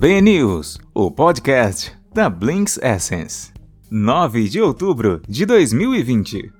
B News, o podcast da Blinks Essence. 9 de outubro de 2020.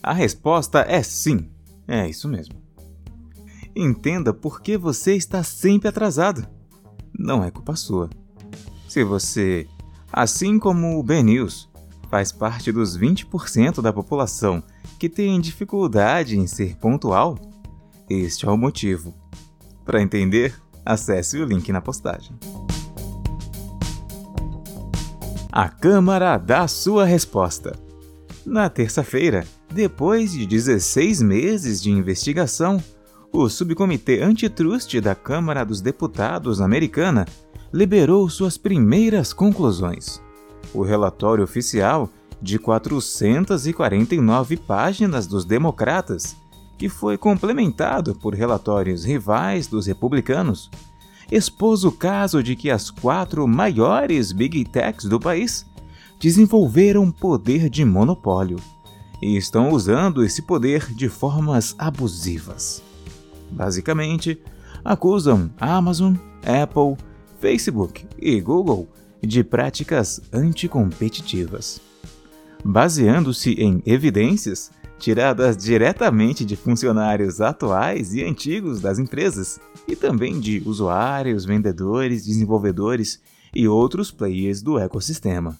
A resposta é sim. É isso mesmo. Entenda por que você está sempre atrasado. Não é culpa sua. Se você, assim como o B News, faz parte dos 20% da população que tem dificuldade em ser pontual, este é o motivo. Para entender, acesse o link na postagem. A Câmara dá sua resposta. Na terça-feira, depois de 16 meses de investigação, o Subcomitê Antitrust da Câmara dos Deputados americana liberou suas primeiras conclusões. O relatório oficial, de 449 páginas dos democratas, que foi complementado por relatórios rivais dos republicanos, expôs o caso de que as quatro maiores big techs do país desenvolveram poder de monopólio e estão usando esse poder de formas abusivas. Basicamente, acusam Amazon, Apple, Facebook e Google de práticas anticompetitivas. Baseando-se em evidências, tiradas diretamente de funcionários atuais e antigos das empresas, e também de usuários, vendedores, desenvolvedores e outros players do ecossistema.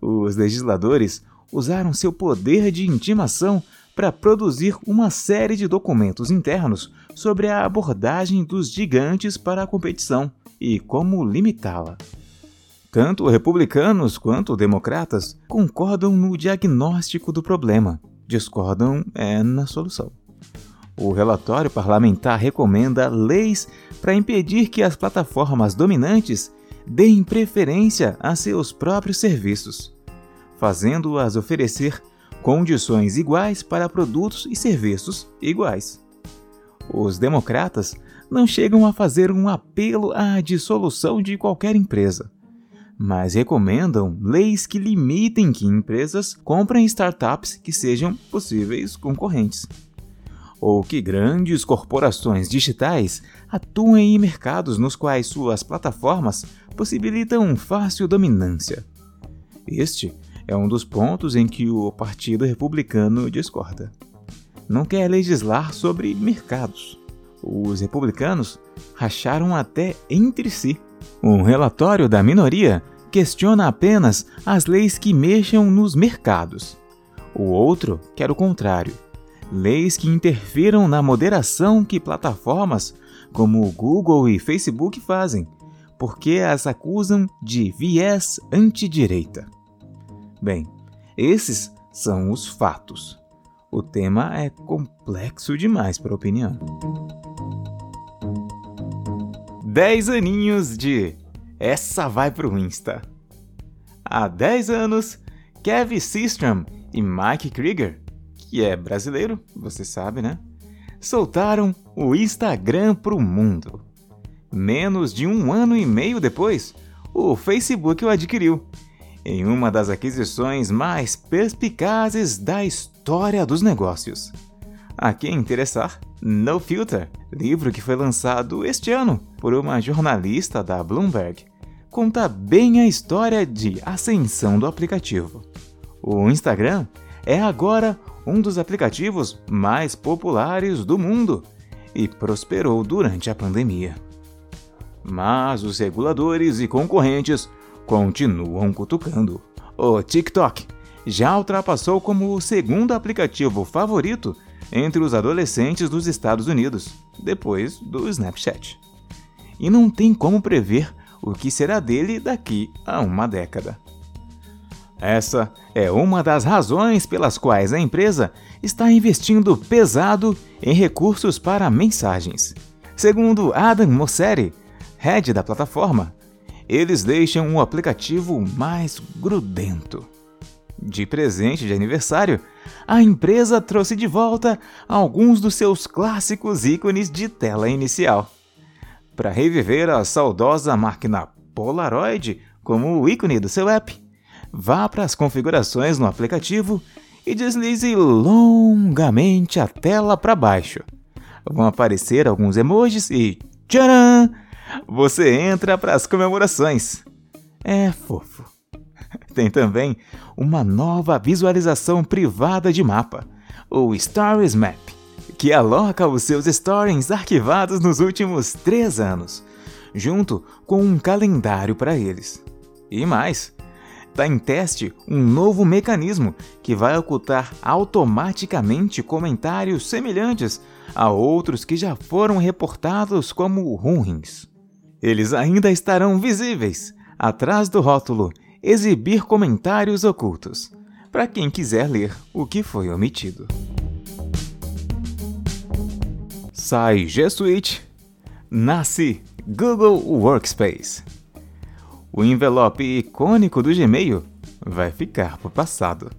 Os legisladores usaram seu poder de intimação para produzir uma série de documentos internos sobre a abordagem dos gigantes para a competição e como limitá-la. Tanto republicanos quanto democratas concordam no diagnóstico do problema discordam é na solução. O relatório parlamentar recomenda leis para impedir que as plataformas dominantes deem preferência a seus próprios serviços, fazendo-as oferecer condições iguais para produtos e serviços iguais. Os democratas não chegam a fazer um apelo à dissolução de qualquer empresa mas recomendam leis que limitem que empresas comprem startups que sejam possíveis concorrentes. Ou que grandes corporações digitais atuem em mercados nos quais suas plataformas possibilitam fácil dominância. Este é um dos pontos em que o Partido Republicano discorda. Não quer legislar sobre mercados. Os republicanos racharam até entre si. Um relatório da minoria questiona apenas as leis que mexam nos mercados. O outro quer o contrário: leis que interfiram na moderação que plataformas como Google e Facebook fazem, porque as acusam de viés antidireita. Bem, esses são os fatos. O tema é complexo demais para opinião. 10 aninhos de essa vai pro Insta. Há 10 anos, Kevin Systrom e Mike Krieger, que é brasileiro, você sabe, né? Soltaram o Instagram pro mundo. Menos de um ano e meio depois, o Facebook o adquiriu, em uma das aquisições mais perspicazes da história dos negócios. A quem interessar, No Filter, livro que foi lançado este ano por uma jornalista da Bloomberg, conta bem a história de ascensão do aplicativo. O Instagram é agora um dos aplicativos mais populares do mundo e prosperou durante a pandemia. Mas os reguladores e concorrentes continuam cutucando. O TikTok já ultrapassou como o segundo aplicativo favorito entre os adolescentes dos Estados Unidos, depois do Snapchat. E não tem como prever o que será dele daqui a uma década. Essa é uma das razões pelas quais a empresa está investindo pesado em recursos para mensagens. Segundo Adam Mosseri, head da plataforma, eles deixam o aplicativo mais grudento. De presente de aniversário, a empresa trouxe de volta alguns dos seus clássicos ícones de tela inicial para reviver a saudosa máquina Polaroid como o ícone do seu app. Vá para as configurações no aplicativo e deslize longamente a tela para baixo. Vão aparecer alguns emojis e tcharam! você entra para as comemorações. É fofo. Tem também uma nova visualização privada de mapa, o Stories Map, que aloca os seus stories arquivados nos últimos três anos, junto com um calendário para eles. E mais, está em teste um novo mecanismo que vai ocultar automaticamente comentários semelhantes a outros que já foram reportados como ruins. Eles ainda estarão visíveis atrás do rótulo Exibir comentários ocultos, para quem quiser ler o que foi omitido. Sai G Suite, nasce Google Workspace. O envelope icônico do Gmail vai ficar para o passado.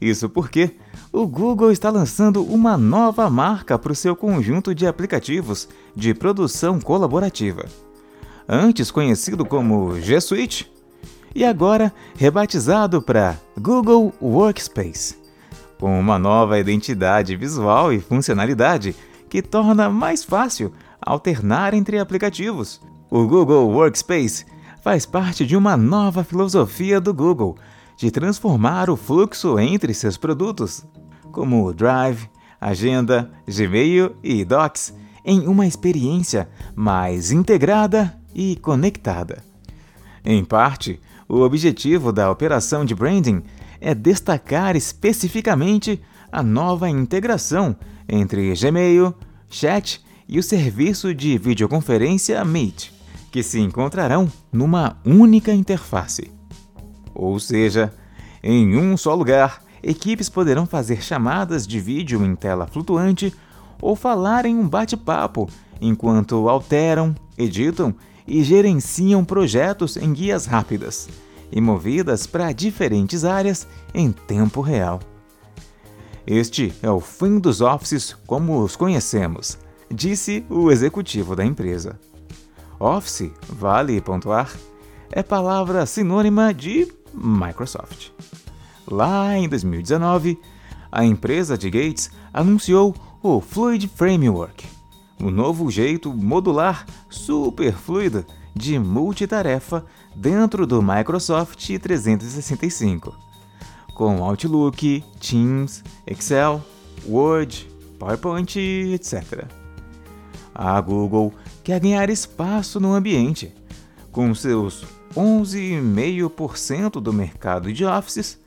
Isso porque o Google está lançando uma nova marca para o seu conjunto de aplicativos de produção colaborativa. Antes conhecido como G Suite, e agora rebatizado para Google Workspace, com uma nova identidade visual e funcionalidade que torna mais fácil alternar entre aplicativos. O Google Workspace faz parte de uma nova filosofia do Google de transformar o fluxo entre seus produtos, como Drive, Agenda, Gmail e Docs, em uma experiência mais integrada e conectada. Em parte, o objetivo da operação de branding é destacar especificamente a nova integração entre Gmail, Chat e o serviço de videoconferência Meet, que se encontrarão numa única interface. Ou seja, em um só lugar, equipes poderão fazer chamadas de vídeo em tela flutuante ou falar em um bate-papo enquanto alteram, editam e gerenciam projetos em guias rápidas e movidas para diferentes áreas em tempo real. Este é o fim dos offices como os conhecemos, disse o executivo da empresa. Office, vale pontuar, é palavra sinônima de Microsoft. Lá em 2019, a empresa de Gates anunciou o Fluid Framework, o novo jeito modular super fluido de multitarefa dentro do Microsoft 365, com Outlook, Teams, Excel, Word, PowerPoint, etc. A Google quer ganhar espaço no ambiente, com seus 11,5% do mercado de Office,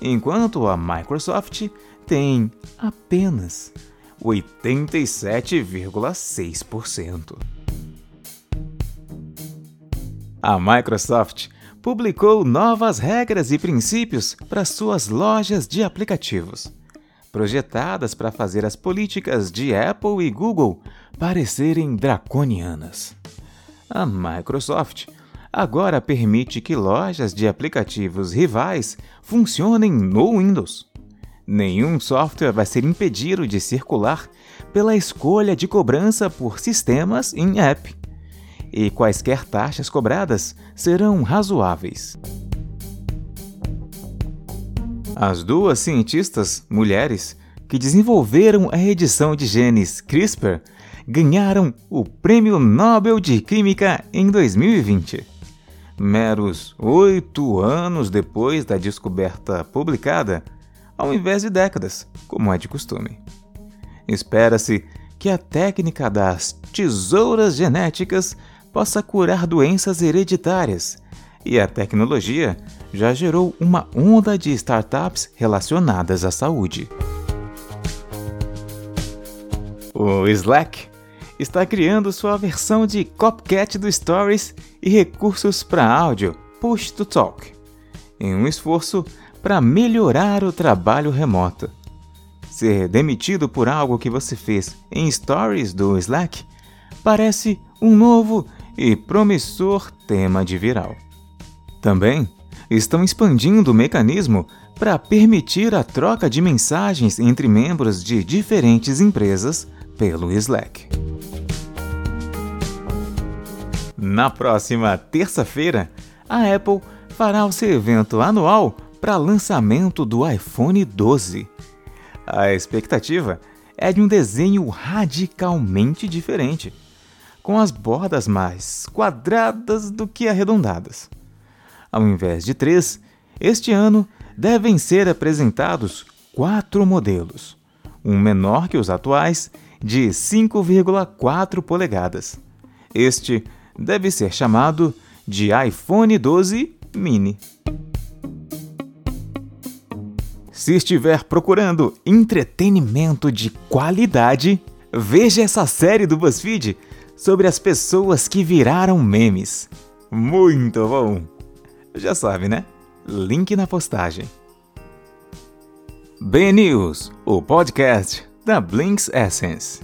enquanto a Microsoft tem apenas 87,6%. A Microsoft publicou novas regras e princípios para suas lojas de aplicativos, projetadas para fazer as políticas de Apple e Google parecerem draconianas. A Microsoft agora permite que lojas de aplicativos rivais funcionem no Windows. Nenhum software vai ser impedido de circular pela escolha de cobrança por sistemas em app. E quaisquer taxas cobradas serão razoáveis. As duas cientistas mulheres que desenvolveram a edição de genes CRISPR ganharam o Prêmio Nobel de Química em 2020. Meros oito anos depois da descoberta publicada, ao invés de décadas, como é de costume. Espera-se que a técnica das tesouras genéticas possa curar doenças hereditárias, e a tecnologia já gerou uma onda de startups relacionadas à saúde. O Slack está criando sua versão de copycat do Stories e recursos para áudio Push to Talk, em um esforço para melhorar o trabalho remoto. Ser demitido por algo que você fez em stories do Slack parece um novo e promissor tema de viral. Também estão expandindo o mecanismo para permitir a troca de mensagens entre membros de diferentes empresas pelo Slack. Na próxima terça-feira, a Apple fará o seu evento anual para lançamento do iPhone 12. A expectativa é de um desenho radicalmente diferente, com as bordas mais quadradas do que arredondadas. Ao invés de três, este ano devem ser apresentados quatro modelos, um menor que os atuais, de 5,4 polegadas. Este deve ser chamado de iPhone 12 Mini. Se estiver procurando entretenimento de qualidade, veja essa série do BuzzFeed sobre as pessoas que viraram memes. Muito bom! Já sabe, né? Link na postagem. B News, o podcast da Blinks Essence.